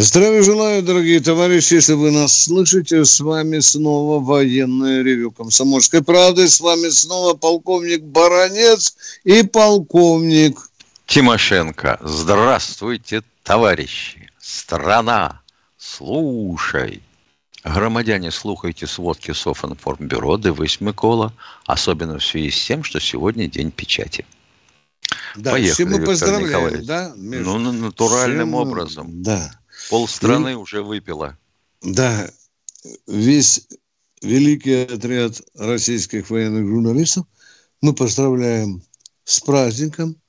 Здравия желаю, дорогие товарищи, если вы нас слышите, с вами снова военное ревю Комсомольской правды, с вами снова полковник Баранец и полковник Тимошенко. Здравствуйте, товарищи. Страна, слушай. Громадяне, слухайте сводки Софинформбюро, дивись, Микола, особенно в связи с тем, что сегодня день печати. Да, Поехали, мы поздравляем, да? Между... Ну, натуральным Всем... образом. Да. Пол страны И... уже выпила. Да, весь великий отряд российских военных журналистов мы поздравляем с праздником –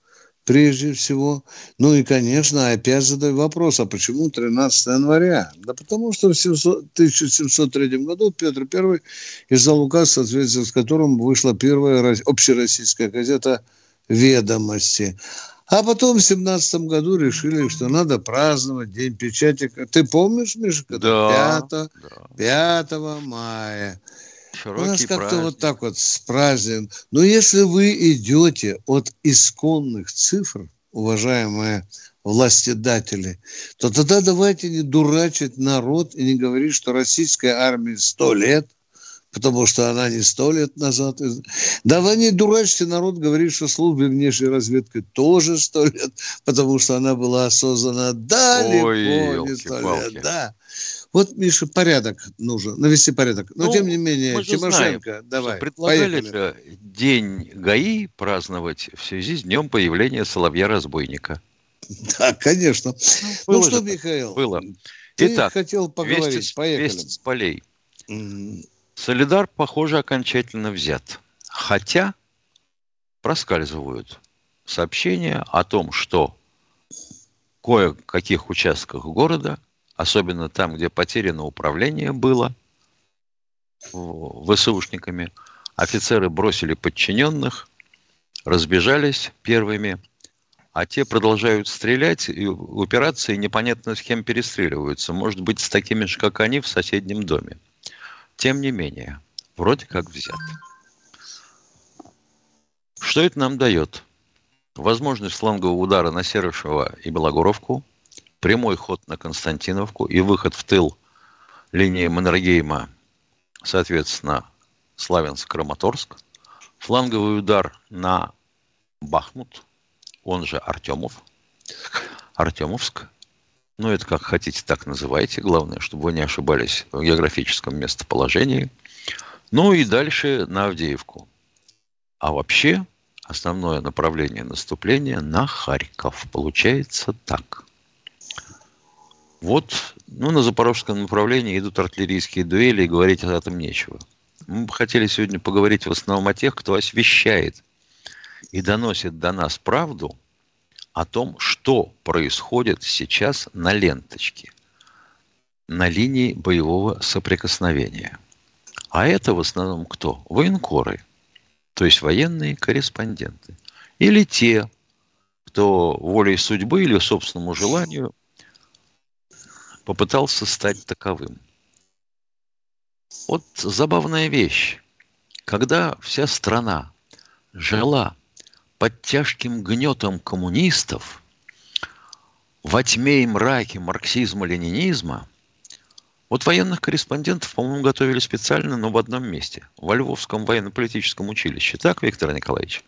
прежде всего. Ну и, конечно, опять задаю вопрос, а почему 13 января? Да потому что в 1703 году Петр I издал указ, в соответствии с которым вышла первая общероссийская газета «Ведомости». А потом в семнадцатом году решили, что надо праздновать День печати. Ты помнишь, Миша, да, 5, да. 5 мая. Широкий У нас как-то вот так вот с праздником. Но если вы идете от исконных цифр, уважаемые властедатели, то тогда давайте не дурачить народ и не говорить, что российская армия сто лет, потому что она не сто лет назад. Да вы не дурачьте народ, говорит, что службе внешней разведки тоже сто лет, потому что она была создана далеко Ой, не сто лет. Да. Вот, Миша, порядок нужен, навести порядок. Но, ну, тем не менее, Тимошенко, знаем, давай, Предлагали же День ГАИ праздновать в связи с днем появления Соловья-разбойника. Да, конечно. Ну, ну что, Михаил, было. ты Итак, хотел поговорить, вести, поехали. Вести с полей. Mm. Солидар, похоже, окончательно взят. Хотя проскальзывают сообщения о том, что кое-каких участках города – особенно там, где потеряно управление было ВСУшниками, офицеры бросили подчиненных, разбежались первыми, а те продолжают стрелять, и операции непонятно с кем перестреливаются. Может быть, с такими же, как они, в соседнем доме. Тем не менее, вроде как взят. Что это нам дает? Возможность флангового удара на Серышева и Белогоровку – прямой ход на Константиновку и выход в тыл линии Маннергейма, соответственно, Славянск-Краматорск, фланговый удар на Бахмут, он же Артемов, Артемовск, ну, это как хотите, так называйте. Главное, чтобы вы не ошибались в географическом местоположении. Ну и дальше на Авдеевку. А вообще основное направление наступления на Харьков. Получается так. Вот, ну, на запорожском направлении идут артиллерийские дуэли, и говорить о этом нечего. Мы бы хотели сегодня поговорить в основном о тех, кто освещает и доносит до нас правду о том, что происходит сейчас на ленточке, на линии боевого соприкосновения. А это в основном кто? Военкоры, то есть военные корреспонденты. Или те, кто волей судьбы или собственному желанию попытался стать таковым. Вот забавная вещь. Когда вся страна жила под тяжким гнетом коммунистов, во тьме и мраке марксизма-ленинизма, вот военных корреспондентов, по-моему, готовили специально, но в одном месте, во Львовском военно-политическом училище. Так, Виктор Николаевич?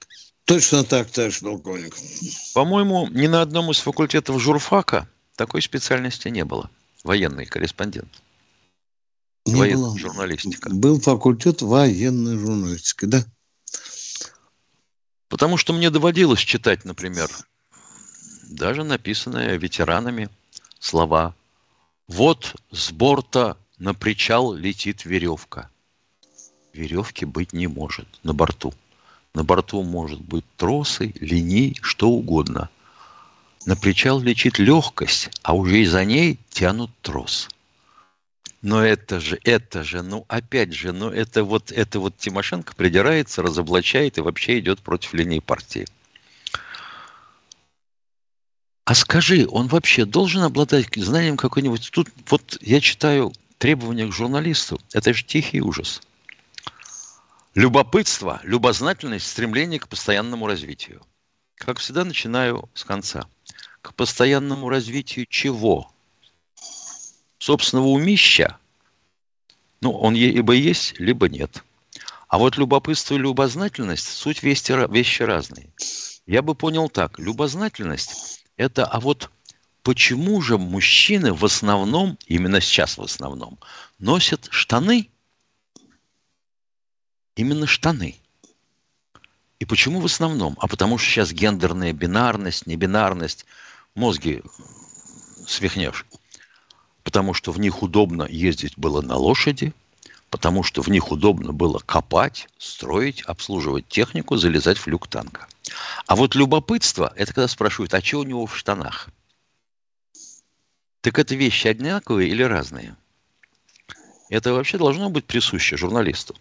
Точно так, товарищ полковник. По-моему, ни на одном из факультетов журфака такой специальности не было военный корреспондент. Не военная было. журналистика. Был факультет военной журналистики, да? Потому что мне доводилось читать, например, даже написанные ветеранами слова «Вот с борта на причал летит веревка». Веревки быть не может на борту. На борту может быть тросы, линии, что угодно. На причал лечит легкость, а уже и за ней тянут трос. Но это же, это же, ну опять же, ну это вот, это вот Тимошенко придирается, разоблачает и вообще идет против линии партии. А скажи, он вообще должен обладать знанием какой-нибудь... Тут вот я читаю требования к журналисту. Это же тихий ужас. Любопытство, любознательность, стремление к постоянному развитию. Как всегда, начинаю с конца. К постоянному развитию чего? Собственного умища? Ну, он либо есть, либо нет. А вот любопытство и любознательность – суть вещи, вещи разные. Я бы понял так. Любознательность – это, а вот почему же мужчины в основном, именно сейчас в основном, носят штаны? Именно штаны. И почему в основном? А потому что сейчас гендерная бинарность, небинарность, мозги свихнешь. Потому что в них удобно ездить было на лошади, потому что в них удобно было копать, строить, обслуживать технику, залезать в люк танка. А вот любопытство, это когда спрашивают, а что у него в штанах? Так это вещи одинаковые или разные? Это вообще должно быть присуще журналисту.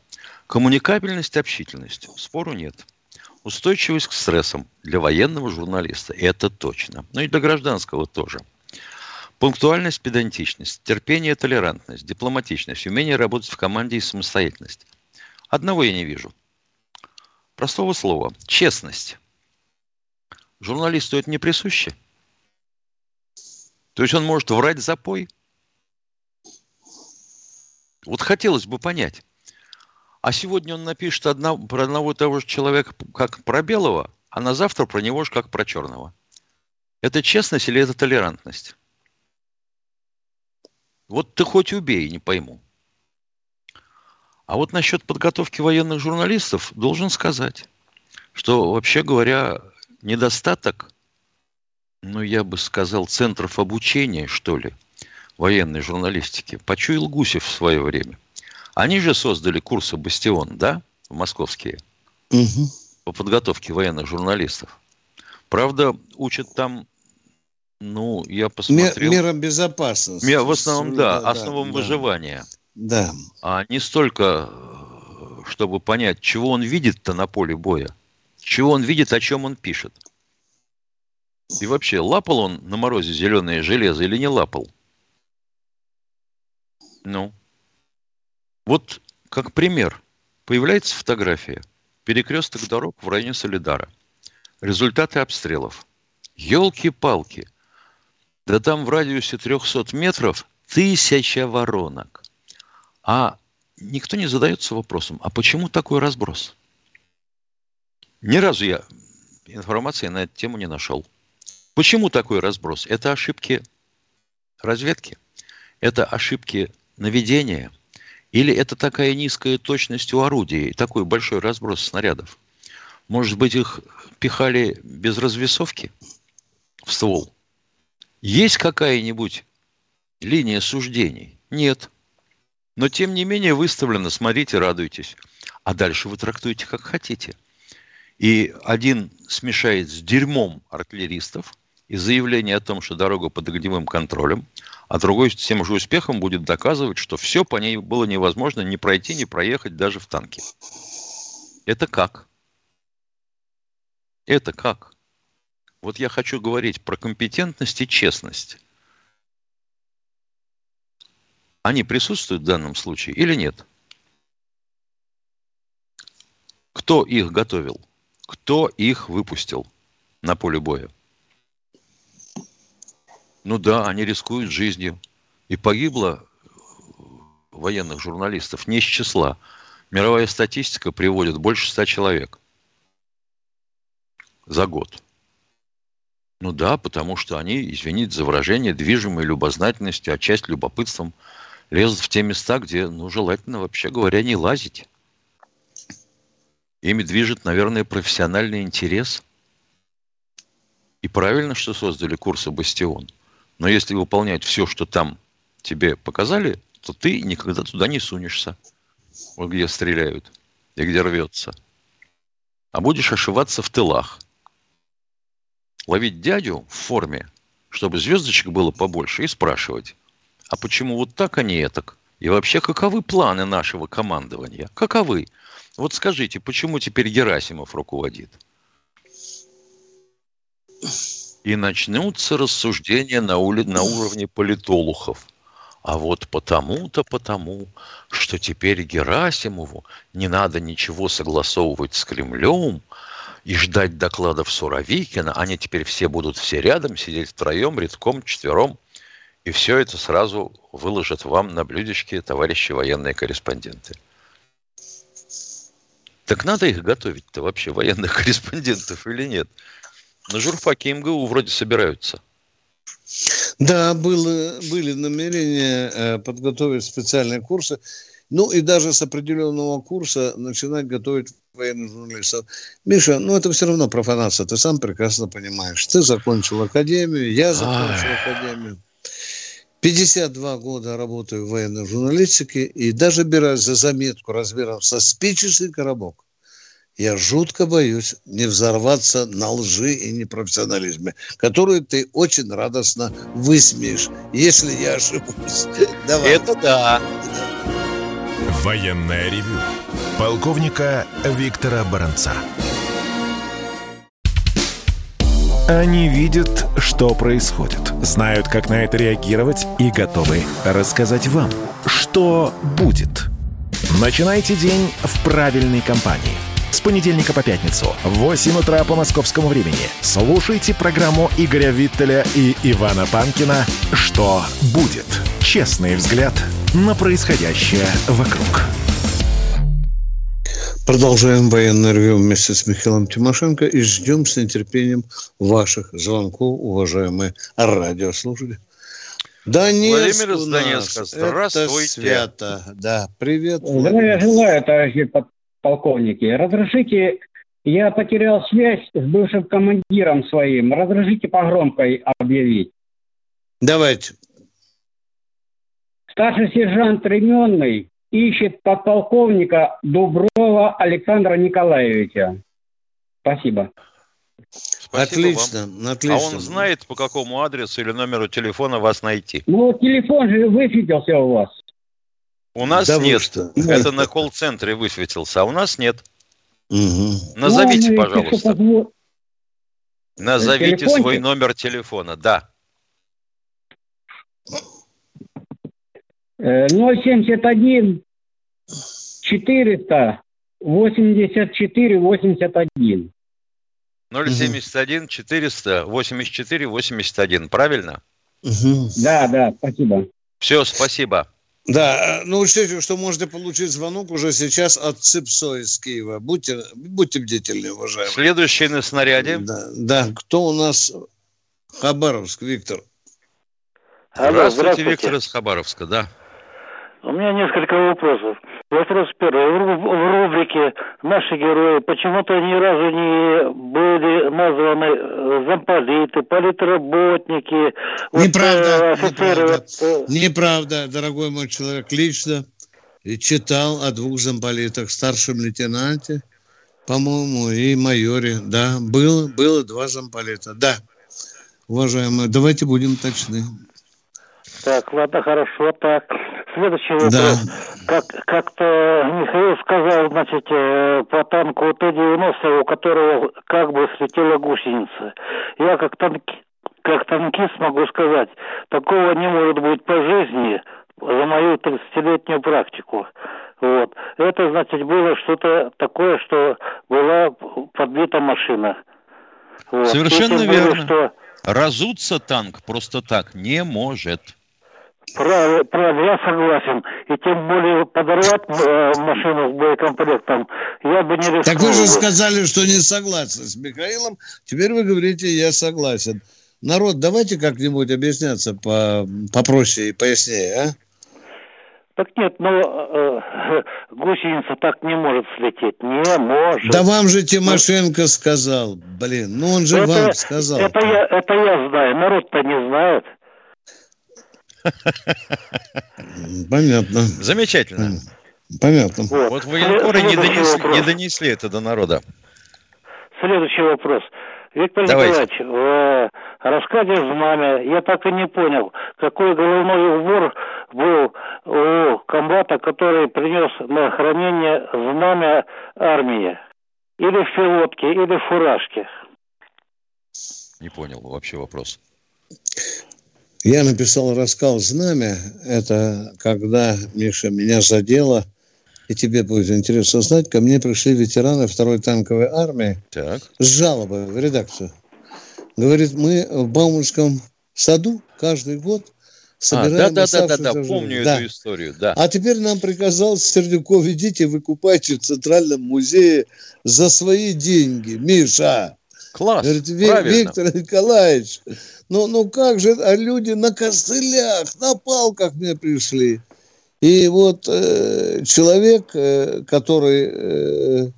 Коммуникабельность, общительность. Спору нет. Устойчивость к стрессам для военного журналиста. Это точно. Ну и для гражданского тоже. Пунктуальность, педантичность, терпение, толерантность, дипломатичность, умение работать в команде и самостоятельность. Одного я не вижу. Простого слова. Честность. Журналисту это не присуще. То есть он может врать запой. Вот хотелось бы понять. А сегодня он напишет одна, про одного того же человека как про белого, а на завтра про него же как про черного. Это честность или это толерантность? Вот ты хоть убей, не пойму. А вот насчет подготовки военных журналистов должен сказать, что, вообще говоря, недостаток ну, я бы сказал, центров обучения, что ли, военной журналистики, почуял Гусев в свое время. Они же создали курсы «Бастион», да, московские, угу. по подготовке военных журналистов. Правда, учат там, ну, я посмотрел... Мерам безопасности. В основном, да, да основам да, выживания. Да. А не столько, чтобы понять, чего он видит-то на поле боя, чего он видит, о чем он пишет. И вообще, лапал он на морозе зеленое железо или не лапал? Ну. Вот как пример. Появляется фотография. Перекресток дорог в районе Солидара. Результаты обстрелов. Елки-палки. Да там в радиусе 300 метров тысяча воронок. А никто не задается вопросом, а почему такой разброс? Ни разу я информации на эту тему не нашел. Почему такой разброс? Это ошибки разведки? Это ошибки наведения? Или это такая низкая точность у орудий, такой большой разброс снарядов? Может быть, их пихали без развесовки в ствол? Есть какая-нибудь линия суждений? Нет. Но, тем не менее, выставлено, смотрите, радуйтесь. А дальше вы трактуете, как хотите. И один смешает с дерьмом артиллеристов, и заявление о том, что дорога под огневым контролем, а другой с тем же успехом будет доказывать, что все по ней было невозможно не пройти, не проехать даже в танке. Это как? Это как? Вот я хочу говорить про компетентность и честность. Они присутствуют в данном случае или нет? Кто их готовил? Кто их выпустил на поле боя? Ну да, они рискуют жизнью. И погибло военных журналистов не из числа. Мировая статистика приводит больше ста человек за год. Ну да, потому что они, извините за выражение, движимые любознательностью, а часть любопытством лезут в те места, где, ну, желательно, вообще говоря, не лазить. Ими движет, наверное, профессиональный интерес. И правильно, что создали курсы «Бастион». Но если выполнять все, что там тебе показали, то ты никогда туда не сунешься. Вот где стреляют и где рвется. А будешь ошиваться в тылах. Ловить дядю в форме, чтобы звездочек было побольше, и спрашивать, а почему вот так, а не так? И вообще, каковы планы нашего командования? Каковы? Вот скажите, почему теперь Герасимов руководит? И начнутся рассуждения на, ули... на уровне политолухов. А вот потому-то, потому, что теперь Герасимову не надо ничего согласовывать с Кремлем и ждать докладов Суровикина. Они теперь все будут все рядом, сидеть втроем, редком, четвером. И все это сразу выложат вам на блюдечке товарищи военные корреспонденты. Так надо их готовить-то вообще, военных корреспондентов или нет? На журфаке МГУ вроде собираются. Да, было, были намерения э, подготовить специальные курсы. Ну и даже с определенного курса начинать готовить военных журналистов. Миша, ну это все равно профанация, ты сам прекрасно понимаешь. Ты закончил академию, я закончил Ай. академию. 52 года работаю в военной журналистике и даже берусь за заметку размером со спичечный коробок. Я жутко боюсь не взорваться на лжи и непрофессионализме, которую ты очень радостно высмеешь, если я ошибусь. Давай. Это да. Военная ревю. Полковника Виктора Баранца. Они видят, что происходит, знают, как на это реагировать и готовы рассказать вам, что будет. Начинайте день в правильной компании. С понедельника по пятницу в 8 утра по московскому времени слушайте программу Игоря Виттеля и Ивана Панкина «Что будет?» Честный взгляд на происходящее вокруг. Продолжаем военное ревю вместе с Михаилом Тимошенко и ждем с нетерпением ваших звонков, уважаемые радиослушатели. Донецк Владимир из Донецка, здравствуйте. Это свято. Да, привет. Здравия желаю, товарищи полковники. Разрешите, я потерял связь с бывшим командиром своим. Разрешите по громкой объявить. Давайте. Старший сержант Ременный ищет подполковника Дуброва Александра Николаевича. Спасибо. Спасибо отлично, вам. отлично. А он знает, по какому адресу или номеру телефона вас найти? Ну, телефон же высветился у вас. У нас да нет. Что? Это на колл-центре высветился, а у нас нет. Угу. Назовите, ну, пожалуйста. Назовите Телефончик? свой номер телефона, да. 071 400 84 81. 071 400 84 81, правильно? Угу. Да, да, спасибо. Все, спасибо. Да, ну учтите, что можете получить звонок уже сейчас от ЦИПСО из Киева. Будьте, будьте бдительны, уважаемые. Следующий на снаряде. Да, да. кто у нас? Хабаровск, Виктор. Алло, здравствуйте, здравствуйте, Виктор из Хабаровска, да. У меня несколько вопросов. Вопрос первый. В рубрике «Наши герои» почему-то ни разу не были названы э, замполиты, политработники, неправда, вот, офицеры. Неправда. Вот, неправда, дорогой мой человек, лично читал о двух замполитах, старшем лейтенанте, по-моему, и майоре. Да, было, было два замполита. Да, уважаемые, давайте будем точны. Так, ладно, хорошо, так. Следующий вопрос. Да. Как, как-то Михаил сказал, значит, э, по танку Т-90, у которого как бы слетела гусеница. Я как, танки, как танкист могу сказать, такого не может быть по жизни за мою 30-летнюю практику. Вот. Это, значит, было что-то такое, что была подбита машина. Вот. Совершенно верно. Было, что... Разуться танк просто так не может. Правильно, правильно, я согласен. И тем более подорвать э, машину с боекомплектом я бы не рискнул. Так вы же сказали, что не согласны с Михаилом. Теперь вы говорите, я согласен. Народ, давайте как-нибудь объясняться по, попроще и пояснее, а? Так нет, ну э, гусеница так не может слететь, не может. Да вам же Тимошенко сказал, блин, ну он же это, вам сказал. Это я, это я знаю, народ-то не знает. Понятно. Замечательно. Понятно. Вот, вот военкоры не донесли, не донесли это до народа. Следующий вопрос. Виктор Давайте. Николаевич, в рассказе «Знамя» я так и не понял, какой головной убор был у комбата, который принес на хранение знамя армии. Или в пилотке, или в фуражке. Не понял вообще вопрос. Я написал рассказ «Знамя». Это когда, Миша, меня задело, и тебе будет интересно знать, ко мне пришли ветераны второй танковой армии так. с жалобой в редакцию. Говорит, мы в Бауманском саду каждый год собираем а, да, да, да, да, да, помню да. эту историю, да. А теперь нам приказал Сердюков, идите, выкупайте в Центральном музее за свои деньги. Миша, Класс, Говорит, Виктор Николаевич, ну, ну как же, а люди на костылях, на палках мне пришли. И вот э, человек, э, который э,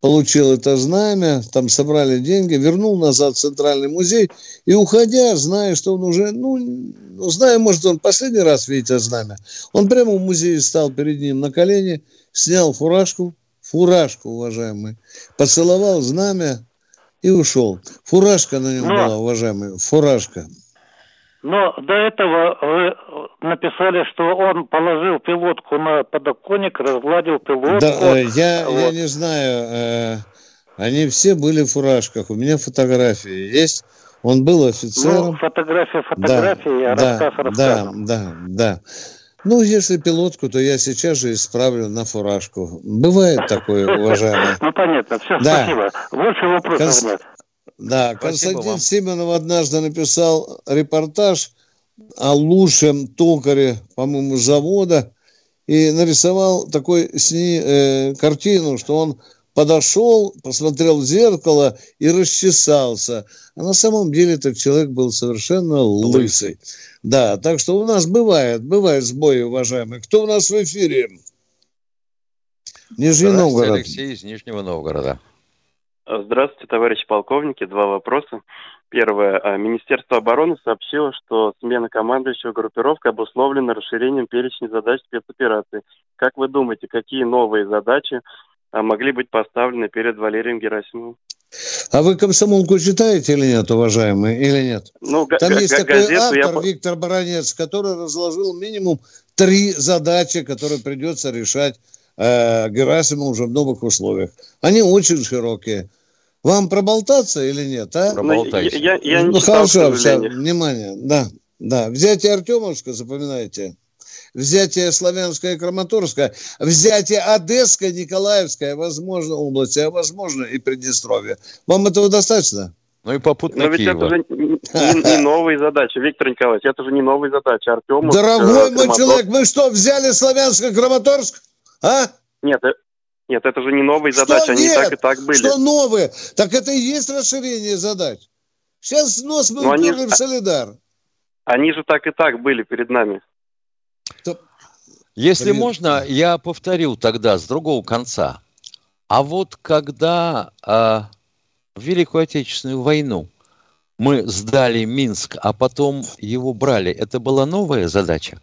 получил это знамя, там собрали деньги, вернул назад в Центральный музей, и уходя, зная, что он уже, ну, ну зная, может, он последний раз видит это знамя, он прямо в музее стал перед ним на колени, снял фуражку, фуражку, уважаемый, поцеловал знамя, и ушел. Фуражка на нем Но... была, уважаемый, фуражка. Но до этого вы написали, что он положил пилотку на подоконник, разгладил пилотку. Да, э, я, вот. я не знаю, э, они все были в фуражках. У меня фотографии есть. Он был офицером. Ну, фотография, фотография, да, рассказ, да, рассказ. Да, да, да. Ну, если пилотку, то я сейчас же исправлю на фуражку. Бывает такое, уважаемый. Ну, понятно. Все, да. спасибо. Больше вопросов нет. Да, Константин Симонов однажды написал репортаж о лучшем токаре, по-моему, завода, и нарисовал такой сни, э, картину, что он подошел, посмотрел в зеркало и расчесался. А на самом деле этот человек был совершенно лысый. Да, так что у нас бывает, бывает сбои, уважаемые. Кто у нас в эфире? Нижний Новгород. Алексей из Нижнего Новгорода. Здравствуйте, товарищи полковники. Два вопроса. Первое. А, Министерство обороны сообщило, что смена командующего группировкой обусловлена расширением перечня задач спецоперации. Как вы думаете, какие новые задачи могли быть поставлены перед Валерием Герасимовым? А вы комсомолку читаете или нет, уважаемые, или нет? Ну, Там есть такой автор, я... Виктор Баранец, который разложил минимум три задачи, которые придется решать э, Герасиму уже в новых условиях. Они очень широкие. Вам проболтаться или нет, а? Проболтайся. Я, я, я не ну, читал, хорошо, все, внимание, да, да. Взятие Артемовска, запоминайте. Взятие Славянское, Краматорское, взятие Одесское, Николаевское, возможно, области, а возможно и Приднестровье. Вам этого достаточно? Ну и попутно Но ведь Киева. это же не, не новые задачи, Виктор Николаевич, это же не новые задачи. Артем. Дорогой мой человек, мы что, взяли Славянско, Краматорск? А? Нет, э, нет, это же не новые что задачи, нет? они так и так были. Что новые? Так это и есть расширение задач. Сейчас снос был Но они, в Солидар. Они же так и так были перед нами. Если Блин. можно, я повторю тогда с другого конца. А вот когда а, в Великую Отечественную войну мы сдали Минск, а потом его брали, это была новая задача?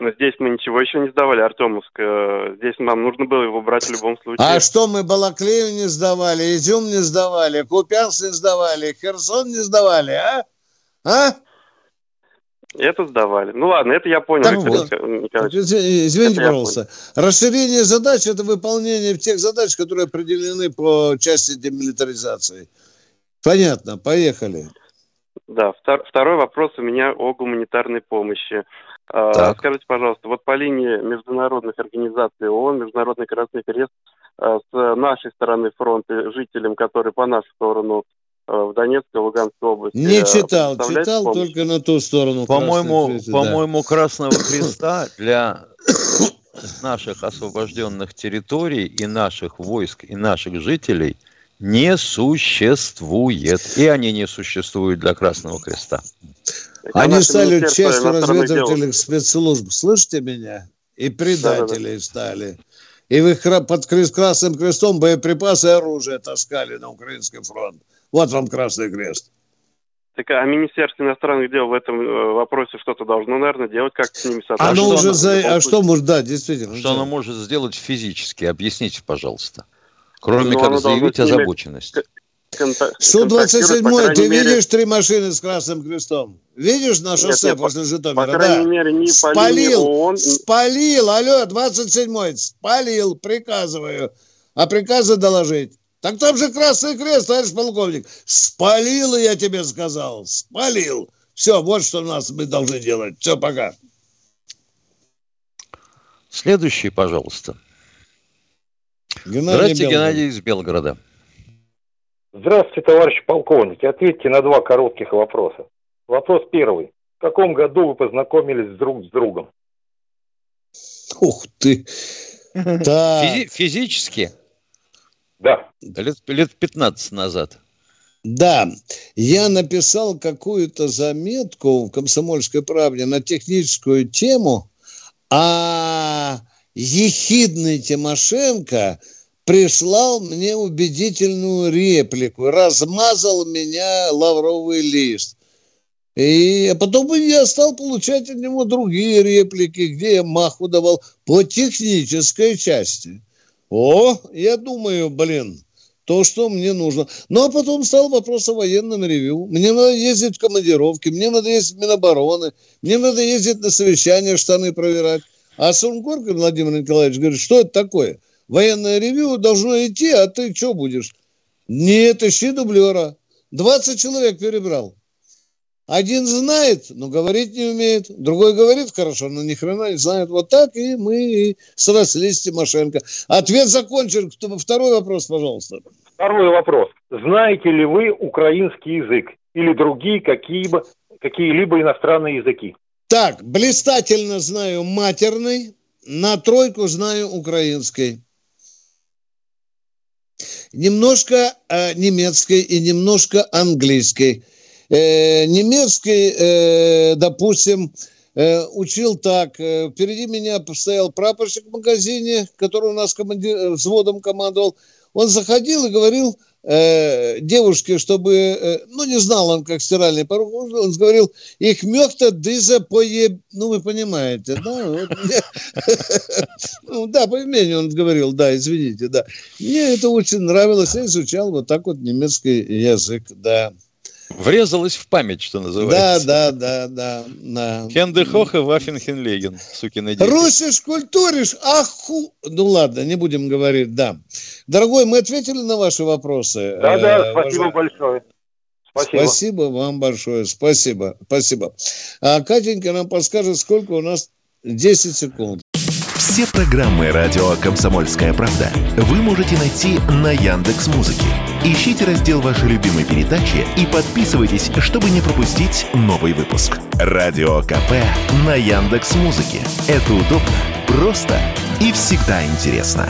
Но здесь мы ничего еще не сдавали, Артемовск. Э, здесь нам нужно было его брать в любом случае. А что, мы Балаклею не сдавали, Изюм не сдавали, Купянск не сдавали, Херсон не сдавали, а? А? Это сдавали. Ну ладно, это я понял. Так вот. Извините, это пожалуйста. Расширение задач – это выполнение тех задач, которые определены по части демилитаризации. Понятно, поехали. Да, второй вопрос у меня о гуманитарной помощи. А, так. Скажите, пожалуйста, вот по линии международных организаций ООН, Международный Красный Крест, а, с нашей стороны фронта жителям, которые по нашу сторону в Донецкой, Луганской области. Не читал, читал помощь? только на ту сторону. По-моему, по-моему, да. Красного Креста для наших освобожденных территорий и наших войск и наших жителей не существует. И они не существуют для Красного Креста. Они стали частью разведывательных спецслужб. Слышите меня? И предателей да, да, да. стали. И в их под Красным Крестом боеприпасы и оружие таскали на Украинский фронт. Вот вам Красный Крест. Так а Министерство иностранных дел в этом э, вопросе что-то должно, наверное, делать, как с ними сотрудничать. Оно уже за... А что может, да, действительно. Что оно может сделать физически? Объясните, пожалуйста. Кроме Но как заявить озабоченность. Су-27, ты мере... видишь три машины с красным крестом? Видишь на шоссе нет, после Житомира? По крайней да. мере, не спалил, ООН... спалил, алло, 27-й, спалил, приказываю. А приказы доложить. Так там же Красный Крест, товарищ полковник. Спалил, я тебе сказал, спалил. Все, вот что у нас мы должны делать. Все, пока. Следующий, пожалуйста. Геннадий Здравствуйте, Белгород. Геннадий из Белгорода. Здравствуйте, товарищ полковник. Ответьте на два коротких вопроса. Вопрос первый. В каком году вы познакомились друг с другом? Ух ты! Да. Физи- физически? Да. Лет, лет 15 назад. Да, я написал какую-то заметку в «Комсомольской правде» на техническую тему, а ехидный Тимошенко – прислал мне убедительную реплику, размазал меня лавровый лист. И потом я стал получать от него другие реплики, где я маху давал по технической части. О, я думаю, блин, то, что мне нужно. Ну, а потом стал вопрос о военном ревю. Мне надо ездить в командировки, мне надо ездить в Минобороны, мне надо ездить на совещания, штаны проверять. А Сунгоркин Владимир Николаевич говорит, что это такое? военное ревю должно идти, а ты что будешь? Нет, ищи дублера. 20 человек перебрал. Один знает, но говорить не умеет. Другой говорит хорошо, но ни хрена не знает. Вот так и мы и срослись с Тимошенко. Ответ закончен. Второй вопрос, пожалуйста. Второй вопрос. Знаете ли вы украинский язык или другие какие-либо какие иностранные языки? Так, блистательно знаю матерный, на тройку знаю украинский немножко э, немецкой и немножко английской. Э, немецкий, э, допустим, э, учил так. Впереди меня стоял прапорщик в магазине, который у нас команди... Взводом командовал. Он заходил и говорил девушке, чтобы, ну, не знал он, как стиральный порог, он говорил, их мёхта дыза пое... Ну, вы понимаете, да? Ну, да, по имени он говорил, да, извините, да. Мне это очень нравилось, я изучал вот так вот немецкий язык, да. Врезалось в память, что называется. Да, да, да, да. да. Хендехох и Ваффенхенлеген, сукины дети. Русиш культуриш, аху... Ну ладно, не будем говорить, да. Дорогой, мы ответили на ваши вопросы. Да, да, э, спасибо большое. Спасибо. Спасибо вам большое, спасибо, спасибо. А Катенька нам подскажет, сколько у нас 10 секунд. Все программы радио Комсомольская правда вы можете найти на Яндекс Музыке. Ищите раздел вашей любимой передачи и подписывайтесь, чтобы не пропустить новый выпуск. Радио КП на Яндекс Музыке. Это удобно, просто и всегда интересно.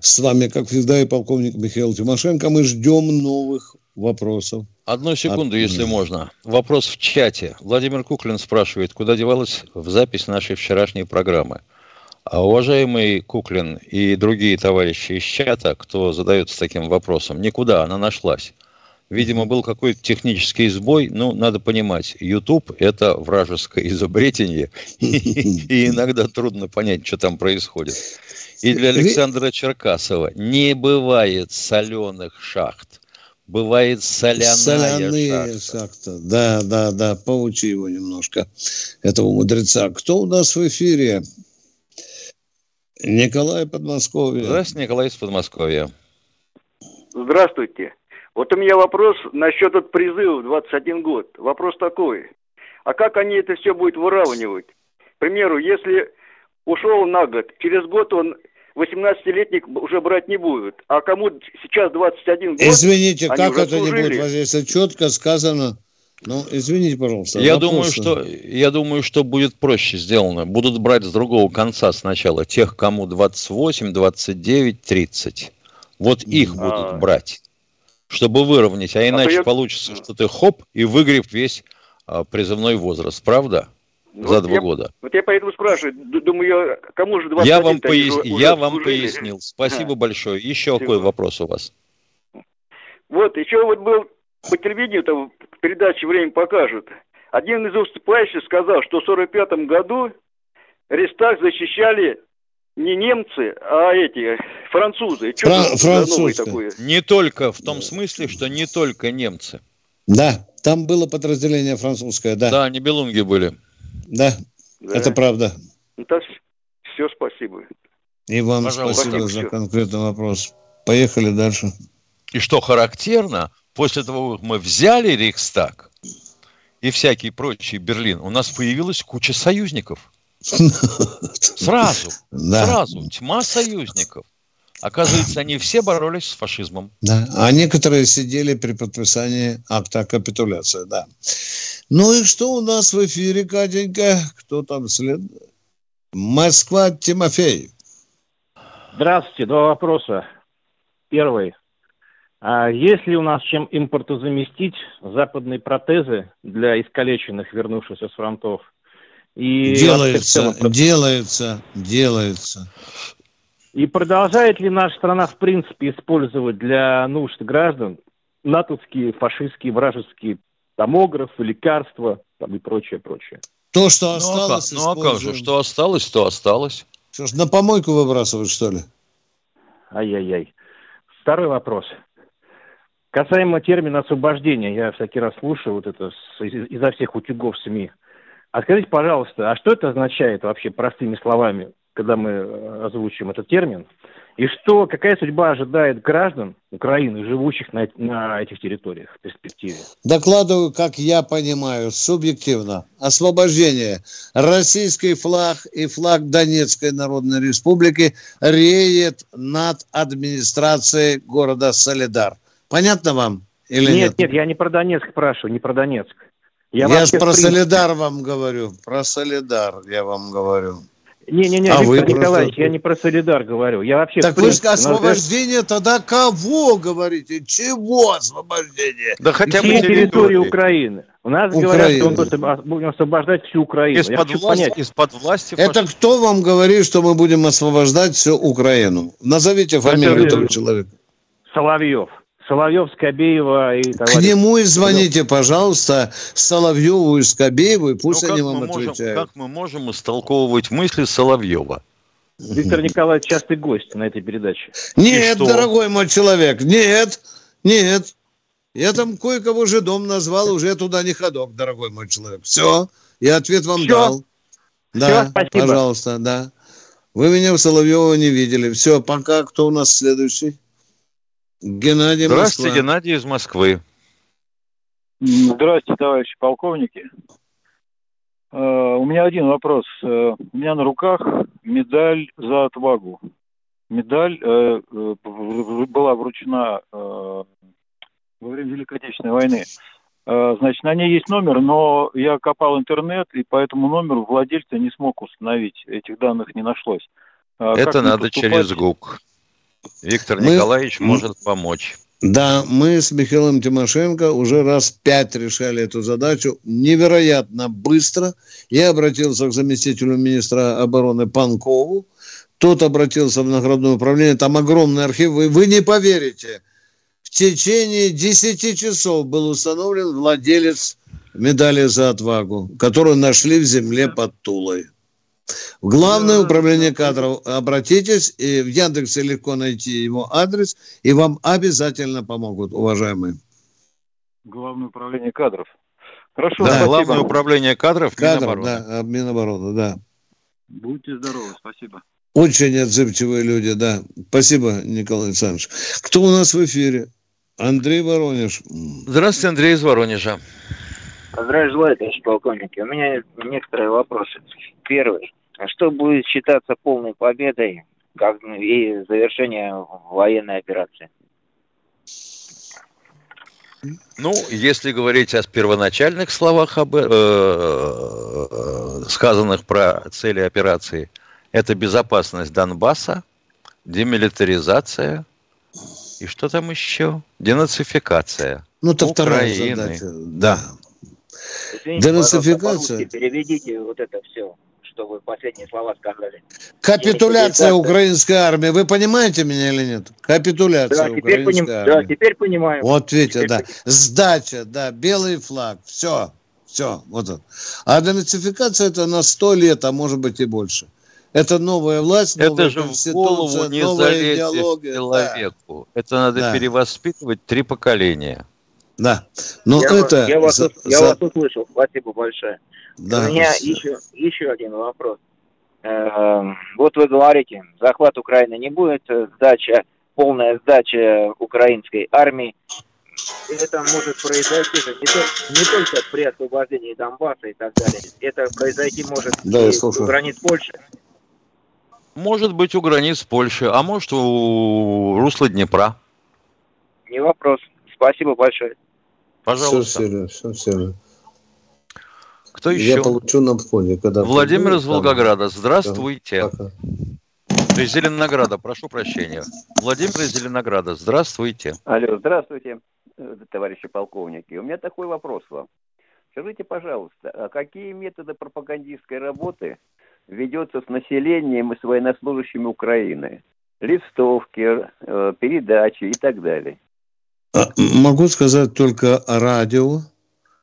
С вами, как всегда, и полковник Михаил Тимошенко. Мы ждем новых вопросов. Одну секунду, От... если можно. Вопрос в чате. Владимир Куклин спрашивает, куда девалась в запись нашей вчерашней программы. А уважаемый Куклин и другие товарищи из чата, кто задается таким вопросом, никуда, она нашлась. Видимо, был какой-то технический сбой. Ну, надо понимать, YouTube – это вражеское изобретение, и иногда трудно понять, что там происходит. И для Александра Черкасова не бывает соленых шахт. Бывает соляная Соляные шахта. шахта. Да, да, да, поучи его немножко, этого мудреца. Кто у нас в эфире? Николай Подмосковье. Здравствуйте, Николай из Подмосковья. Здравствуйте. Вот у меня вопрос насчет от призыва 21 год. Вопрос такой. А как они это все будут выравнивать? К примеру, если ушел на год, через год он 18-летник уже брать не будет. А кому сейчас 21 год... Извините, как это не будет? Если четко сказано ну, извините, пожалуйста. Я думаю, что, я думаю, что будет проще сделано. Будут брать с другого конца сначала тех, кому 28, 29, 30. Вот их а... будут брать, чтобы выровнять. А, а иначе я... получится, что ты хоп и выгреб весь а, призывной возраст. Правда? Вот За два я, года. Вот я поэтому спрашиваю, думаю, кому же 21 я вам, пояс... я вам пояснил. Спасибо а. большое. Еще Спасибо. какой вопрос у вас? Вот, еще вот был по телевидению там передаче «Время покажет». Один из выступающих сказал, что в 1945 году Рейхстаг защищали не немцы, а эти французы. Фра- французы. Не только в том смысле, что не только немцы. Да, там было подразделение французское, да. Да, не белунги были. Да, да. это правда. Это все, спасибо. И вам Пожалуйста. спасибо за конкретный вопрос. Поехали дальше. И что характерно, после того, как мы взяли Рейхстаг и всякий прочий Берлин, у нас появилась куча союзников. Сразу, да. сразу, тьма союзников. Оказывается, они все боролись с фашизмом. Да, а некоторые сидели при подписании акта капитуляции, да. Ну и что у нас в эфире, Катенька? Кто там след? Москва, Тимофей. Здравствуйте, два вопроса. Первый. А есть ли у нас чем импортозаместить западные протезы для искалеченных, вернувшихся с фронтов? И делается, целом... делается, делается. И продолжает ли наша страна, в принципе, использовать для нужд граждан натовские, фашистские, вражеские томографы, лекарства там, и прочее, прочее? То, что осталось, Ну, а, ну, а как же, что осталось, то осталось. Что ж, на помойку выбрасывать, что ли? Ай-яй-яй. Второй вопрос. Касаемо термина освобождения, я всякий раз слушаю вот это изо всех утюгов СМИ. А скажите, пожалуйста, а что это означает вообще простыми словами, когда мы э, озвучим этот термин? И что, какая судьба ожидает граждан Украины, живущих на, на этих территориях в перспективе? Докладываю, как я понимаю, субъективно. Освобождение. Российский флаг и флаг Донецкой Народной Республики реет над администрацией города Солидар. Понятно вам или нет? Нет, нет, я не про Донецк спрашиваю, не про Донецк. Я, я же про Солидар вам говорю, про Солидар я вам говорю. Не-не-не, а Виктор Николаевич, просто... я не про Солидар говорю. Я вообще... Так вы же освобождение тогда кого говорите? Чего освобождение? Да хотя бы территории Украины. У нас Украина. говорят, что мы будем освобождать всю Украину. Из-под власти, из-под власти Это кто вам говорит, что мы будем освобождать всю Украину? Назовите фамилию этого человека. Соловьев. Соловьев, Скобеева и товарищ... К нему и звоните, пожалуйста, Соловьеву и Скобееву, и пусть ну, они вам можем, отвечают. Как мы можем истолковывать мысли Соловьева? Виктор Николаевич частый гость на этой передаче. Нет, дорогой мой человек, нет, нет. Я там кое-кого же дом назвал, уже туда не ходок, дорогой мой человек. Все, я ответ вам Все. дал. Да, Все, спасибо. пожалуйста, да. Вы меня в Соловьева не видели. Все, пока. Кто у нас следующий? Геннадий Здравствуйте, Москва. Геннадий из Москвы. Здравствуйте, товарищи полковники. Uh, у меня один вопрос. Uh, у меня на руках медаль за отвагу. Медаль uh, была вручена во время Великой Отечественной войны. Значит, на ней есть номер, но я копал интернет, и по этому номеру владельца не смог установить. Этих данных не нашлось. Это надо через ГУК. Виктор мы... Николаевич может помочь. Да, мы с Михаилом Тимошенко уже раз пять решали эту задачу невероятно быстро. Я обратился к заместителю министра обороны Панкову. Тот обратился в наградное управление. Там огромный архив. Вы, вы не поверите. В течение 10 часов был установлен владелец медали за отвагу, которую нашли в земле под Тулой. В Главное управление кадров обратитесь, и в Яндексе легко найти его адрес, и вам обязательно помогут, уважаемые. Главное управление кадров. Хорошо, да, спасибо. Главное управление кадров, кадров Минобороны. Да, Минобороны, да. Будьте здоровы, спасибо. Очень отзывчивые люди, да. Спасибо, Николай Александрович. Кто у нас в эфире? Андрей Воронеж. Здравствуйте, Андрей из Воронежа. Здравия желаю, товарищ полковники. У меня некоторые вопросы. Первый. Что будет считаться полной победой как и завершение военной операции? Ну, если говорить о первоначальных словах, об, э, э, сказанных про цели операции, это безопасность Донбасса, демилитаризация и что там еще? Денацификация. Ну, это Украины. вторая задача. Да. Извините, Денацификация. Переведите вот это все что вы последние слова сказали. Капитуляция украинской армии. Вы понимаете меня или нет? Капитуляция да, теперь украинской поним... армии. Да, теперь понимаю. Вот видите, теперь да. Понимаю. Сдача, да, белый флаг. Все, все, вот он. А денацификация это на сто лет, а может быть и больше. Это новая власть, новая Это же в голову не новая идеология. человеку. Да. Это надо да. перевоспитывать три поколения. Да. Но я это... Я вас, за, я за... вас услышал. Спасибо большое. Да. У меня еще, еще один вопрос. Эм, вот вы говорите, захват Украины не будет, сдача, полная сдача украинской армии. Это может произойти же не, только, не только при освобождении Донбасса и так далее. Это произойти может да, и у границ Польши. Может быть у границ Польши, а может у русла Днепра. Не вопрос. Спасибо большое. Пожалуйста. Все, Серега, все, Серега. Кто еще? Я получу на входе, когда... Владимир из Волгограда. Здравствуйте. Пока. Из Зеленограда, прошу прощения. Владимир из Зеленограда. Здравствуйте. Алло, здравствуйте, э, товарищи полковники. У меня такой вопрос вам. Скажите, пожалуйста, а какие методы пропагандистской работы ведется с населением и с военнослужащими Украины? Листовки, э, передачи и так далее. А, могу сказать только о радио.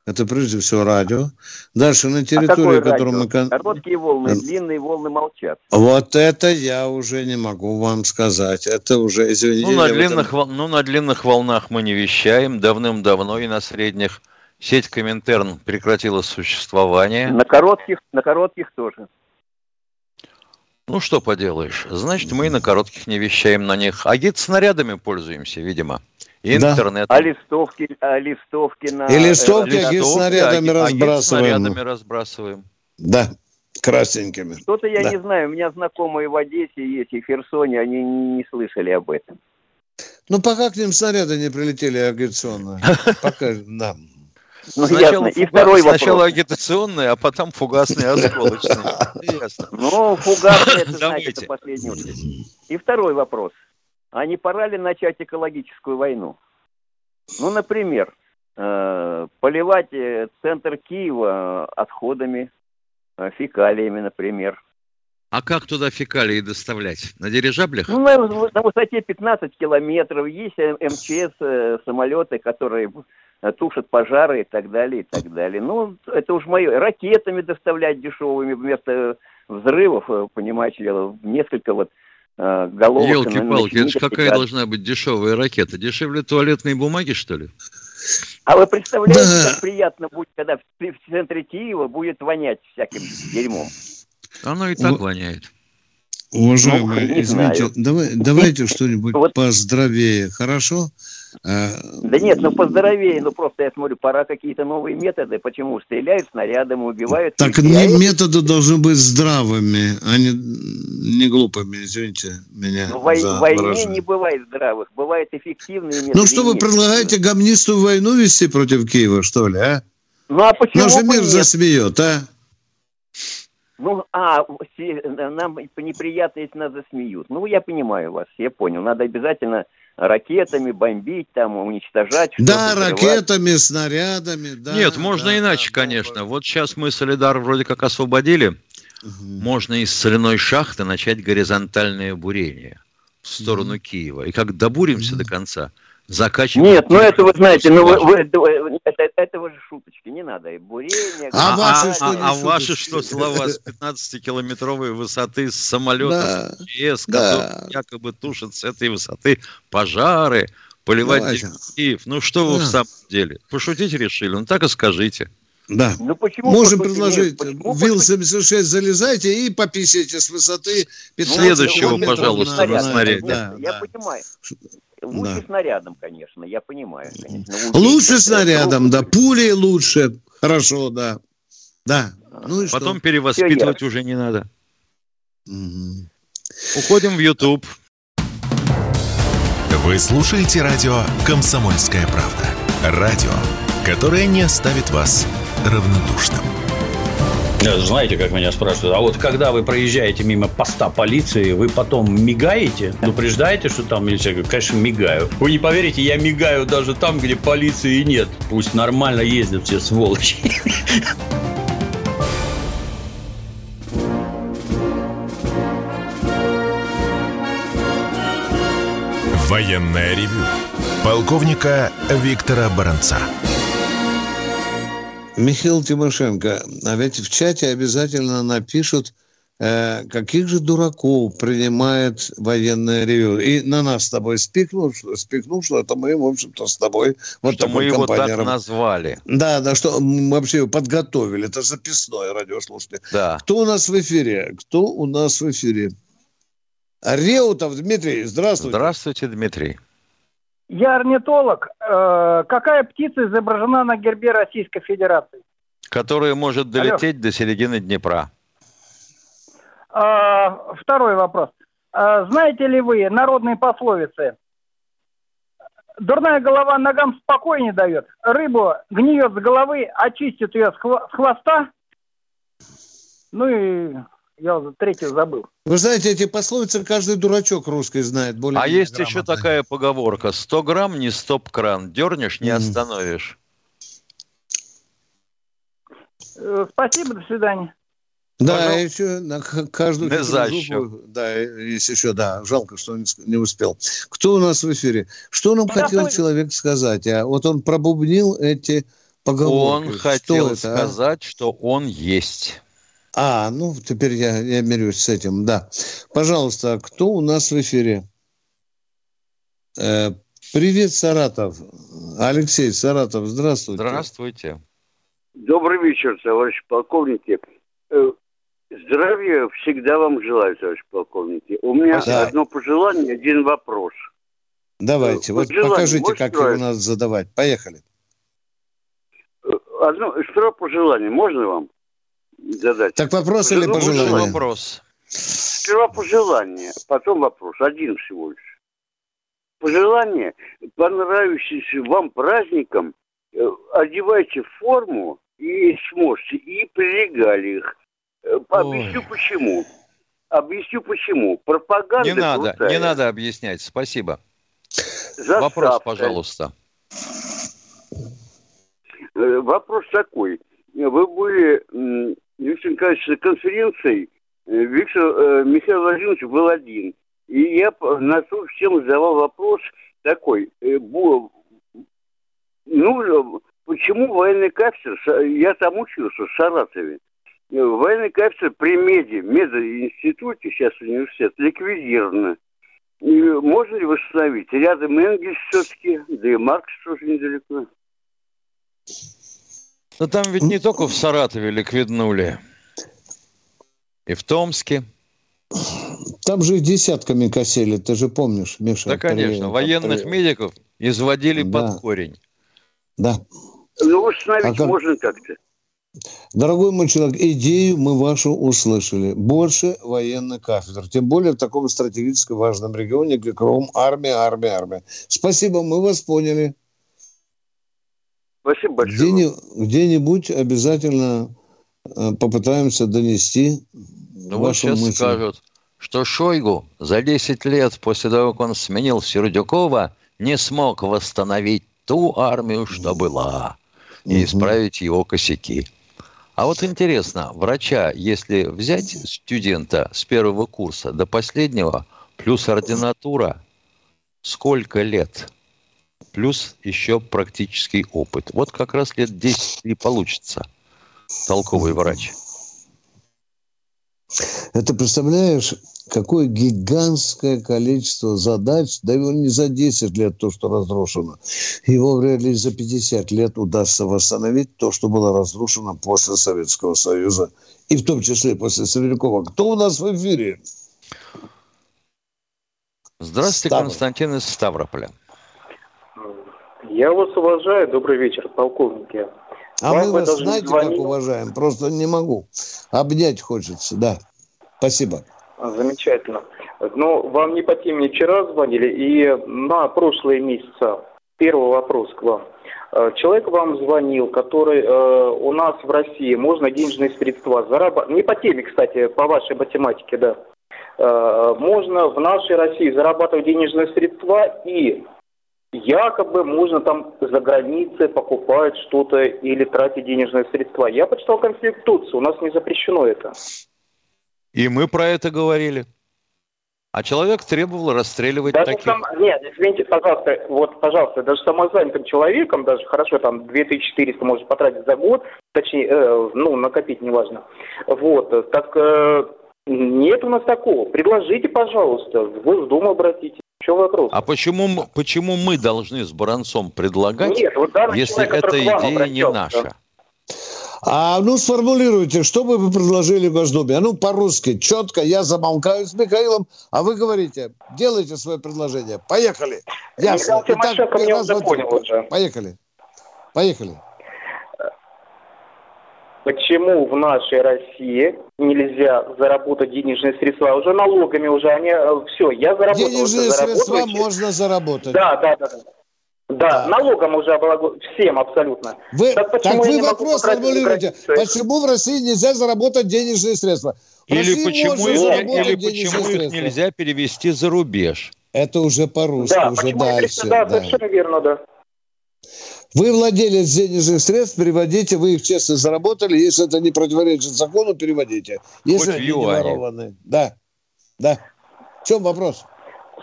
Это прежде всего радио. Дальше на территории, а которую мы... Короткие волны, длинные волны молчат. Вот это я уже не могу вам сказать. Это уже, извините. Ну, на, длинных, этом... ну, на длинных волнах мы не вещаем. Давным-давно и на средних. Сеть Коминтерн прекратила существование. На коротких, на коротких тоже. Ну, что поделаешь. Значит, мы и на коротких не вещаем на них. А гид-снарядами пользуемся, видимо. Интернет. Да. А листовки, а листовки на... И листовки, э, листовки снарядами а, разбрасываем. снарядами разбрасываем. Да, красненькими. Что-то я да. не знаю. У меня знакомые в Одессе есть и в Херсоне, они не слышали об этом. Ну, пока к ним снаряды не прилетели агитационные. Пока, да. Ну, сначала, ясно. И второй сначала вопрос. агитационные, а потом фугасные осколочные. Ясно. Ну, фугасные, это, значит, последний. И второй вопрос. А не пора ли начать экологическую войну? Ну, например, э, поливать э, центр Киева отходами, э, фекалиями, например. А как туда фекалии доставлять? На дирижаблях? Ну, на, на высоте 15 километров. Есть МЧС самолеты, которые тушат пожары и так далее, и так далее. Ну, это уж мое. Ракетами доставлять дешевыми вместо взрывов, понимаете несколько вот головок. Елки-палки, это же какая должна быть дешевая ракета? Дешевле туалетной бумаги, что ли? А вы представляете, да. как приятно будет, когда в, в центре Киева будет вонять всяким дерьмом? Оно и так ну, воняет. Уважаемые, ну, извините, давай, давайте что-нибудь вот. поздоровее, хорошо? А, да нет, ну поздоровее, ну просто я смотрю, пора какие-то новые методы. Почему? Стреляют снарядами, убивают. Так не, методы должны быть здравыми, а не, не глупыми, извините меня. Ну, вой, в войне выражение. не бывает здравых, бывают эффективные методы. Ну что вы предлагаете гомнистую войну вести против Киева, что ли, а? Ну а почему Наш мир нет? засмеет, а? Ну, а, нам неприятно, если нас засмеют. Ну, я понимаю вас, я понял. Надо обязательно ракетами бомбить, там, уничтожать. Да, ракетами, снарядами, да. Нет, можно да, иначе, да, конечно. Да. Вот сейчас мы Солидар вроде как освободили. Угу. Можно из соляной шахты начать горизонтальное бурение в сторону угу. Киева. И как добуримся угу. до конца – закачивать. Нет, ну это вы знаете, ну вы, вы, это, это уже шуточки, не надо. И бурение. А, а, ваши, что, а, а ваши что слова с 15-километровой высоты с самолета да, который якобы тушит с этой высоты пожары, поливать Киев. Ну что вы да. в самом деле? Пошутить решили? Ну так и скажите. Да. Ну, почему Можем предложить. Вил-76 залезайте и пописите с высоты 15 Следующего, пожалуйста, на снаряде. Да, я да. понимаю. Лучше да. снарядом, конечно, я понимаю. Конечно. Лучше снарядом, да. Пули лучше. Хорошо, да. Да. Ну и Потом что? перевоспитывать уже не надо. Угу. Уходим в YouTube. Вы слушаете радио «Комсомольская правда». Радио, которое не оставит вас равнодушным. Знаете, как меня спрашивают, а вот когда вы проезжаете мимо поста полиции, вы потом мигаете, предупреждаете, что там милиция? Я говорю, конечно, мигаю. Вы не поверите, я мигаю даже там, где полиции нет. Пусть нормально ездят все сволочи. Военная ревю. Полковника Виктора Баранца. Михаил Тимошенко, а ведь в чате обязательно напишут Э, каких же дураков принимает военное ревю? И на нас с тобой спикнул, спикнул, что это мы, в общем-то, с тобой вот что мы его так назвали. Да, да, что мы вообще его подготовили. Это записное радиослушатель. Да. Кто у нас в эфире? Кто у нас в эфире? Реутов Дмитрий, здравствуйте. Здравствуйте, Дмитрий. Я орнитолог. Э, какая птица изображена на гербе Российской Федерации? Которая может долететь Алло. до середины Днепра. А, второй вопрос. А, знаете ли вы народные пословицы? Дурная голова ногам спокойнее дает. Рыбу гниет с головы, очистит ее с хвоста. Ну и я уже третью забыл. Вы знаете, эти пословицы каждый дурачок русский знает. Более а есть грамотно. еще такая поговорка. 100 грамм не стоп-кран. Дернешь, не mm. остановишь. Э, спасибо, до свидания. Да, Пожалуйста. еще на каждую не зубу, да, есть еще, да, жалко, что не, не успел. Кто у нас в эфире? Что нам хотел человек сказать? А вот он пробубнил эти поговорки. Он хотел это, а? сказать, а? что он есть. А, ну, теперь я, я мирюсь с этим, да. Пожалуйста, кто у нас в эфире? Э, привет, Саратов. Алексей Саратов, здравствуйте. Здравствуйте. Добрый вечер, товарищ полковники. Э, здравия всегда вам желаю, товарищ полковники. У меня да. одно пожелание, один вопрос. Давайте, вот покажите, как его надо задавать. Поехали. Э, одно, что пожелание можно вам? Задать. Так вопрос или пожелание? Вопрос. Сперва пожелание, потом вопрос. Один всего лишь. Пожелание, понравившимся вам праздникам, э, одевайте форму и сможете, и прилегали их. Э, объясню Ой. почему. Объясню почему. Пропаганда Не надо, крутая. не надо объяснять. Спасибо. Заставка. Вопрос, пожалуйста. Э, вопрос такой. Вы были Виктор Николаевич, на конференции э, Виктор э, Михаил Владимирович был один. И я на ту тему задавал вопрос такой. Э, ну, почему военный кафедр, я там учился в Саратове, военный кафедр при МЕДе, мединституте, сейчас университет, ликвидирована. И можно ли восстановить? Рядом Энгельс все-таки, да и Маркс тоже недалеко. Но там ведь не только в Саратове ликвиднули. И в Томске. Там же десятками косили, ты же помнишь, Миша. Да, конечно. При... Военных при... медиков изводили да. под корень. Да. Ну, восстановить а как... можно как-то. Дорогой мой человек, идею мы вашу услышали. Больше военных кафедр. Тем более в таком стратегически важном регионе, как Ром, армия, армия, армия. Спасибо, мы вас поняли. Спасибо большое. Где, где-нибудь обязательно э, попытаемся донести ну, вот сейчас мысль. скажут, что Шойгу за 10 лет после того, как он сменил Сердюкова, не смог восстановить ту армию, что была, и исправить его косяки. А вот интересно, врача, если взять студента с первого курса до последнего, плюс ординатура, сколько лет? Плюс еще практический опыт. Вот как раз лет 10 и получится толковый врач. Это представляешь, какое гигантское количество задач, да его не за 10 лет то, что разрушено. Его вряд ли за 50 лет удастся восстановить то, что было разрушено после Советского Союза. И в том числе после Среднякова. Кто у нас в эфире? Здравствуйте, Ставр. Константин из Ставрополя. Я вас уважаю. Добрый вечер, полковники. А Вам мы вас знаете, звонить... как уважаем? Просто не могу. Обнять хочется, да. Спасибо. Замечательно. Ну, вам не по теме вчера звонили, и на прошлые месяца. Первый вопрос к вам. Э, человек вам звонил, который э, у нас в России можно денежные средства зарабатывать. Не по теме, кстати, по вашей математике, да. Э, можно в нашей России зарабатывать денежные средства и якобы можно там за границей покупать что-то или тратить денежные средства. Я почитал Конституцию, у нас не запрещено это. И мы про это говорили. А человек требовал расстреливать даже таких. Сам, нет, извините, пожалуйста, вот, пожалуйста, даже самозанятым человеком, даже хорошо, там, 2400 может потратить за год, точнее, э, ну, накопить, неважно. Вот, так э, Нет у нас такого. Предложите, пожалуйста, в Госдуму обратитесь. Что вопрос? А почему, почему мы должны с Баранцом предлагать, Нет, вот если человек, эта идея не наша? А ну сформулируйте, что бы вы предложили в Госдуме? А ну по-русски, четко, я замолкаю с Михаилом, а вы говорите, делайте свое предложение. Поехали. Ясно. Итак, меня уже понял уже. Поехали. Поехали. Почему в нашей России нельзя заработать денежные средства? Уже налогами уже они... Э, Все, я заработал. Денежные средства можно заработать. Да, да, да. Да, да, налогом уже облагу... всем абсолютно. Вы, так, так вы вопрос формулируете, почему в России нельзя заработать денежные средства? В или почему, их, или почему их нельзя перевести за рубеж? Это уже по-русски, да, уже дальше. Да, да, совершенно верно, да. Вы владелец денежных средств, переводите, вы их честно заработали. Если это не противоречит закону, переводите. Если Хоть они не ворованы. Да, да. В чем вопрос?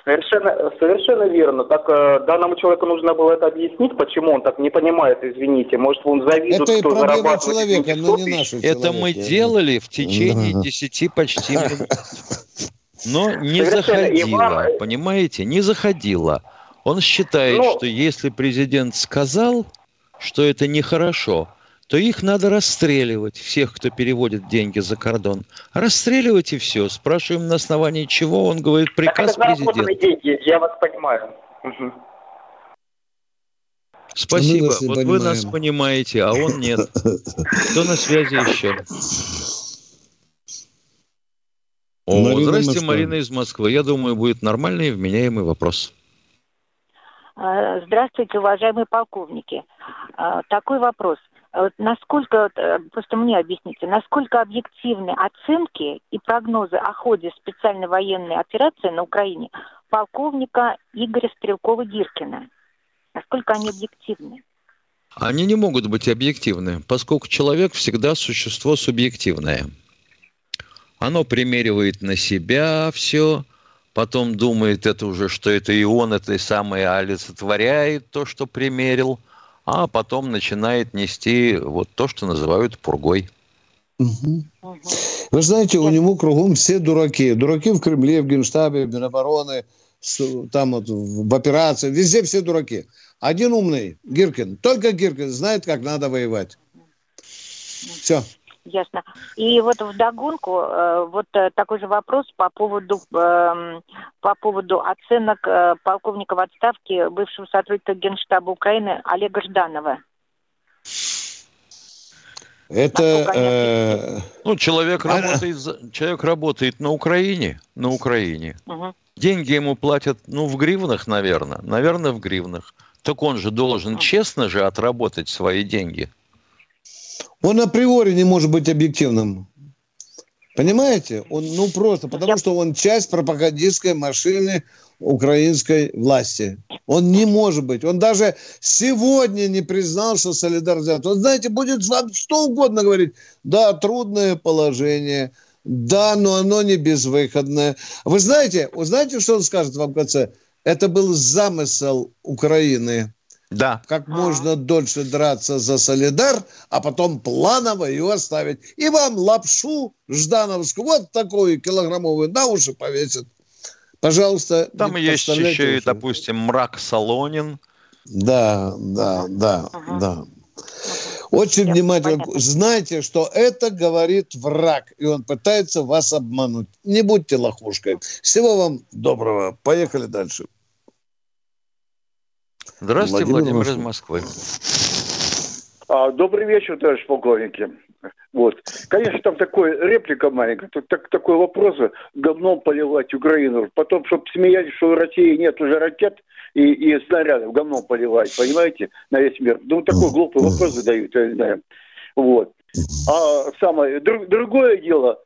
Совершенно, совершенно верно. Так э, данному человеку нужно было это объяснить, почему он так не понимает, извините. Может, он завидует, это кто проблема человека, но не наша. Это мы делали в течение десяти почти минут. Но не заходило, понимаете, не заходило. Он считает, Но... что если президент сказал, что это нехорошо, то их надо расстреливать, всех, кто переводит деньги за кордон. Расстреливать и все. Спрашиваем, на основании чего, он говорит, приказ так это президента. деньги, я вас понимаю. Угу. Спасибо. вот понимаем. вы нас понимаете, а он нет. Кто на связи еще? О, Марина здрасте, Москва. Марина из Москвы. Я думаю, будет нормальный и вменяемый вопрос. А, здравствуйте, уважаемые полковники. А, такой вопрос. Вот насколько, э, просто мне объясните, насколько объективны оценки и прогнозы о ходе специальной военной операции на Украине полковника Игоря Стрелкова-Гиркина? Насколько они объективны? Они не могут быть объективны, поскольку человек всегда существо субъективное. Оно примеривает на себя все, потом думает это уже, что это и он это и самое олицетворяет то, что примерил, а потом начинает нести вот то, что называют пургой. Угу. Вы знаете, у него кругом все дураки. Дураки в Кремле, в Генштабе, в Минобороны, там вот в операции, везде все дураки. Один умный, Гиркин, только Гиркин знает, как надо воевать. Все. Ясно. И вот в догонку э, вот э, такой же вопрос по поводу эм, по поводу оценок э, полковника в отставке бывшего сотрудника Генштаба Украины Олега Жданова. Это э... ну человек а, работает человек работает на Украине на Украине. Угу. Деньги ему платят ну в гривнах, наверное, наверное в гривнах. Так он же должен честно же отработать свои деньги. Он априори не может быть объективным. Понимаете? Он, ну, просто потому, что он часть пропагандистской машины украинской власти. Он не может быть. Он даже сегодня не признал, что солидаризация. Он, знаете, будет вам что угодно говорить. Да, трудное положение. Да, но оно не безвыходное. Вы знаете, вы знаете, что он скажет вам в конце? Это был замысел Украины да. Как можно дольше драться за Солидар, а потом планово ее оставить. И вам лапшу ждановскую, вот такую килограммовую, на уши повесят. Пожалуйста. Там есть еще и, допустим, мрак Солонин. Да, да, да, ага. да. Очень Я внимательно. Понятно. Знайте, что это говорит враг, и он пытается вас обмануть. Не будьте лохушкой. Всего вам доброго. Поехали дальше. Здравствуйте, Владимир, Владимир из Москвы. А, добрый вечер, товарищ полковники. Вот. Конечно, там такой реплика маленькая, тут так, такой вопрос, говном поливать Украину, потом, чтобы смеялись, что у России нет уже ракет и, и снарядов, говном поливать, понимаете, на весь мир. Ну, такой глупый вопрос задают, я не знаю. Вот. А самое, друг, другое дело,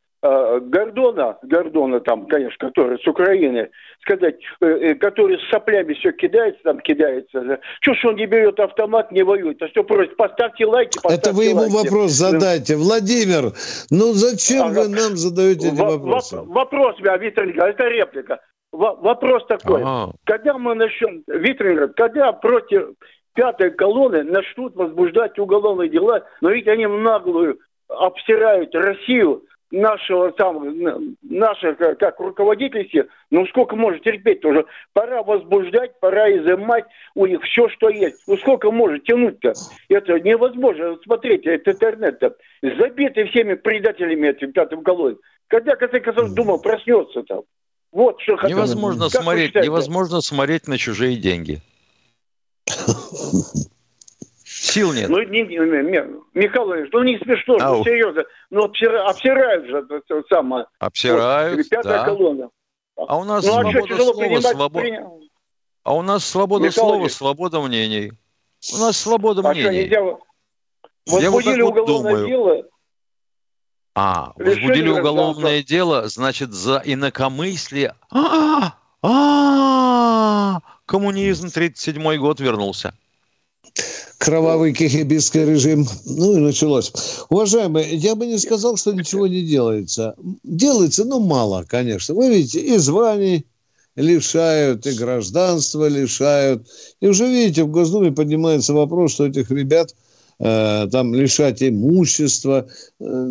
Гордона, Гордона там, конечно, который с Украины, сказать, э, э, который с соплями все кидается, там кидается. Что ж он не берет автомат, не воюет? А что просит? Поставьте лайки, поставьте Это вы ему лайки. вопрос задайте. Владимир, ну зачем а, вы нам задаете эти вопросы? Вопрос, Виктор Николаевич, это реплика. Вопрос такой. А-а-а. Когда мы начнем, Виктор когда против пятой колонны начнут возбуждать уголовные дела, но ведь они наглую обсирают Россию, нашего там, наших, как руководительности, ну сколько может терпеть тоже? Пора возбуждать, пора изымать у них все, что есть. Ну сколько может тянуть-то? Это невозможно смотреть, это интернет-то. Забитый всеми предателями этим пятым колонн. Когда, конце концов, думал, проснется там. Вот что Невозможно смотреть, невозможно смотреть на чужие деньги. Сил нет. Ну, не, не, не, Михаил ну не смешно, Ау. ну серьезно. Ну обсира, обсирают же это самое. Обсирают, вот, Пятая да. колонна. А у нас ну, свобода а слова, свобода... При... А у нас свобода Михаил слова, Ильич. свобода мнений. У нас свобода а мнений. Что, нельзя... Возбудили вот уголовное думаю. дело. А, возбудили уголовное дело, значит, за инакомыслие. А, а, коммунизм 37 год вернулся кровавый кихибистский режим. Ну и началось. Уважаемые, я бы не сказал, что ничего не делается. Делается, но мало, конечно. Вы видите, и званий лишают, и гражданства лишают. И уже видите, в Госдуме поднимается вопрос, что этих ребят э, там лишать имущества. Э,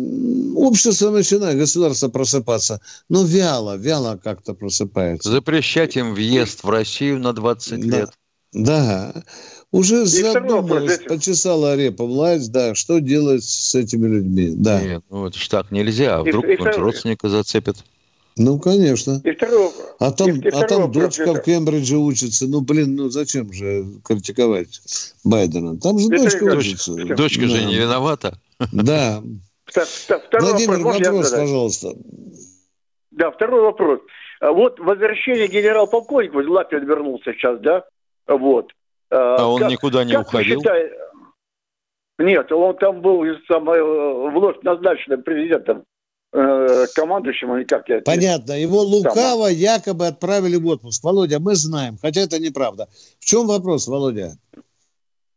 общество начинает, государство просыпаться. Но вяло, вяло как-то просыпается. Запрещать им въезд в Россию на 20 да. лет. Да. Уже и задумалась, почесала репа власть, да, что делать с этими людьми, да. Нет, ну это ж так нельзя, а вдруг и, и родственника зацепит. Ну, конечно. И второй, а там, и, и а там дочка в Кембридже учится. Ну, блин, ну зачем же критиковать Байдена? Там же дочка учится. Дочка да. же не виновата. Да. Владимир, вопрос, пожалуйста. Да, второй вопрос. А вот возвращение генерал-полковника, Лапин вернулся сейчас, да? Вот. А, а он как, никуда не уходил? Считаете... Нет, он там был сам, э, вновь назначенным президентом э, командующим, или как я... Понятно. Его лукаво там. якобы отправили в отпуск. Володя, мы знаем, хотя это неправда. В чем вопрос, Володя?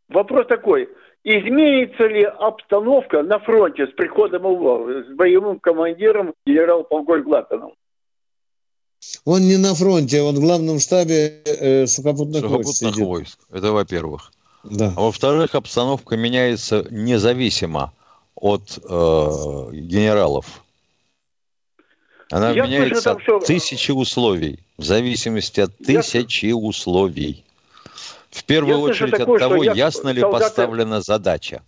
Вопрос такой. Изменится ли обстановка на фронте с приходом его, с боевым командиром генерал-полковник Лапиным? Он не на фронте, он в главном штабе э, сухопутных, сухопутных войск, войск. Это во-первых. Да. А во-вторых, обстановка меняется независимо от э, генералов. Она Я меняется слышу, от все... тысячи условий, в зависимости от тысячи Я... условий. В первую я очередь от того, ясно ли солдаты... поставлена задача.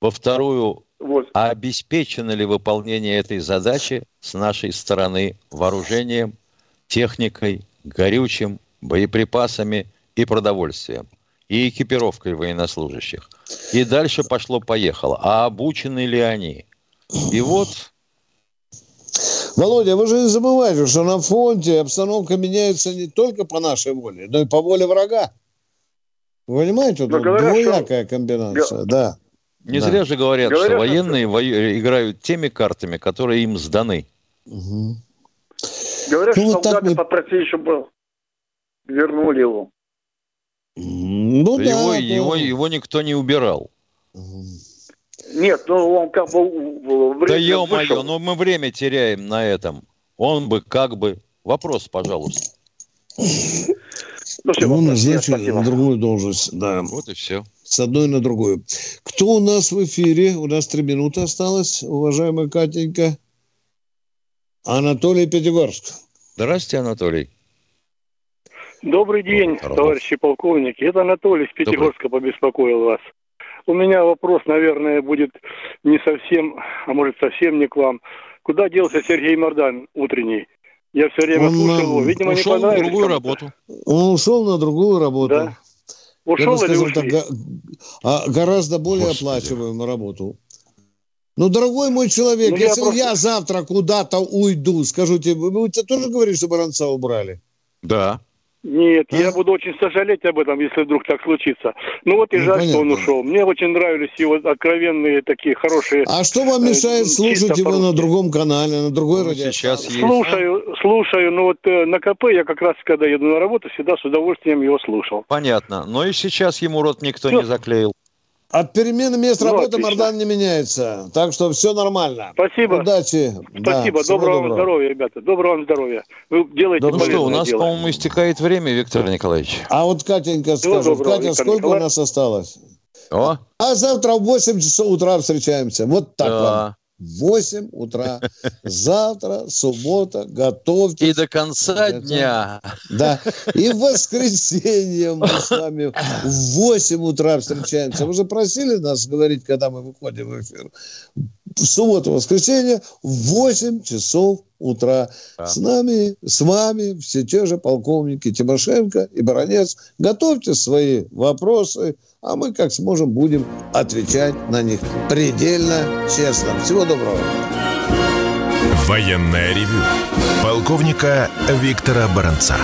Во вторую, вот. А обеспечено ли выполнение этой задачи с нашей стороны вооружением, техникой, горючим, боеприпасами и продовольствием, и экипировкой военнослужащих. И дальше пошло-поехало. А обучены ли они? И вот Володя, вы же не забывайте, что на фронте обстановка меняется не только по нашей воле, но и по воле врага. Вы понимаете, тут двоякая комбинация, да. Не да. зря же говорят, говорят что военные что... играют теми картами, которые им сданы. Угу. Говорят, ну, что вот солдаты мы... попросили, чтобы вернули его. Ну, да, его, да. Его, его никто не убирал. Нет, ну он как бы... Да ё-моё, ну мы время теряем на этом. Он бы как бы... Вопрос, пожалуйста. Ну, все, ну назначен на другую должность, да. Вот и все с одной на другую. Кто у нас в эфире? У нас три минуты осталось, уважаемая Катенька. Анатолий Пятигорск. Здравствуйте, Анатолий. Добрый день, Здорово. товарищи полковники. Это Анатолий из Пятигорска Добрый. побеспокоил вас. У меня вопрос, наверное, будет не совсем, а может совсем не к вам. Куда делся Сергей Мордан утренний? Я все время он слушал его. Видимо, ушел не на другую работу. Он ушел на другую работу. Да. Ушел Я бы так, а, гораздо более Господи. оплачиваемую работу. Ну, дорогой мой человек, ну, если я, просто... я завтра куда-то уйду, скажите, вы будете тоже говорить, что Баранца убрали? Да. Нет, а? я буду очень сожалеть об этом, если вдруг так случится. Ну вот и ну, жаль, понятно. что он ушел. Мне очень нравились его откровенные такие хорошие. А что вам мешает э, слушать его на другом канале, на другой ну, радио? Сейчас есть. Слушаю, слушаю. Ну вот э, на КП я как раз, когда еду на работу, всегда с удовольствием его слушал. Понятно. Но и сейчас ему рот никто все. не заклеил. От перемены мест ну, работы отлично. Мардан не меняется. Так что все нормально. Спасибо. Удачи. Спасибо. Да, доброго, доброго здоровья, ребята. Доброго вам здоровья. Вы делаете Ну что, у нас, дело. по-моему, истекает время, Виктор Николаевич. А вот Катенька скажет. Доброго, Катя, Виктор сколько Николаевич. у нас осталось? О. А завтра в 8 часов утра встречаемся. Вот так да. вам. В 8 утра. Завтра, суббота, готовьтесь. И до конца дня. Да. И в воскресенье мы с вами в 8 утра встречаемся. Вы же просили нас говорить, когда мы выходим в эфир. В субботу, воскресенье в 8 часов утра. Да. С нами, с вами все те же полковники Тимошенко и Баранец. Готовьте свои вопросы, а мы как сможем будем отвечать на них предельно честно. Всего доброго. Военная ревю. Полковника Виктора Баранца.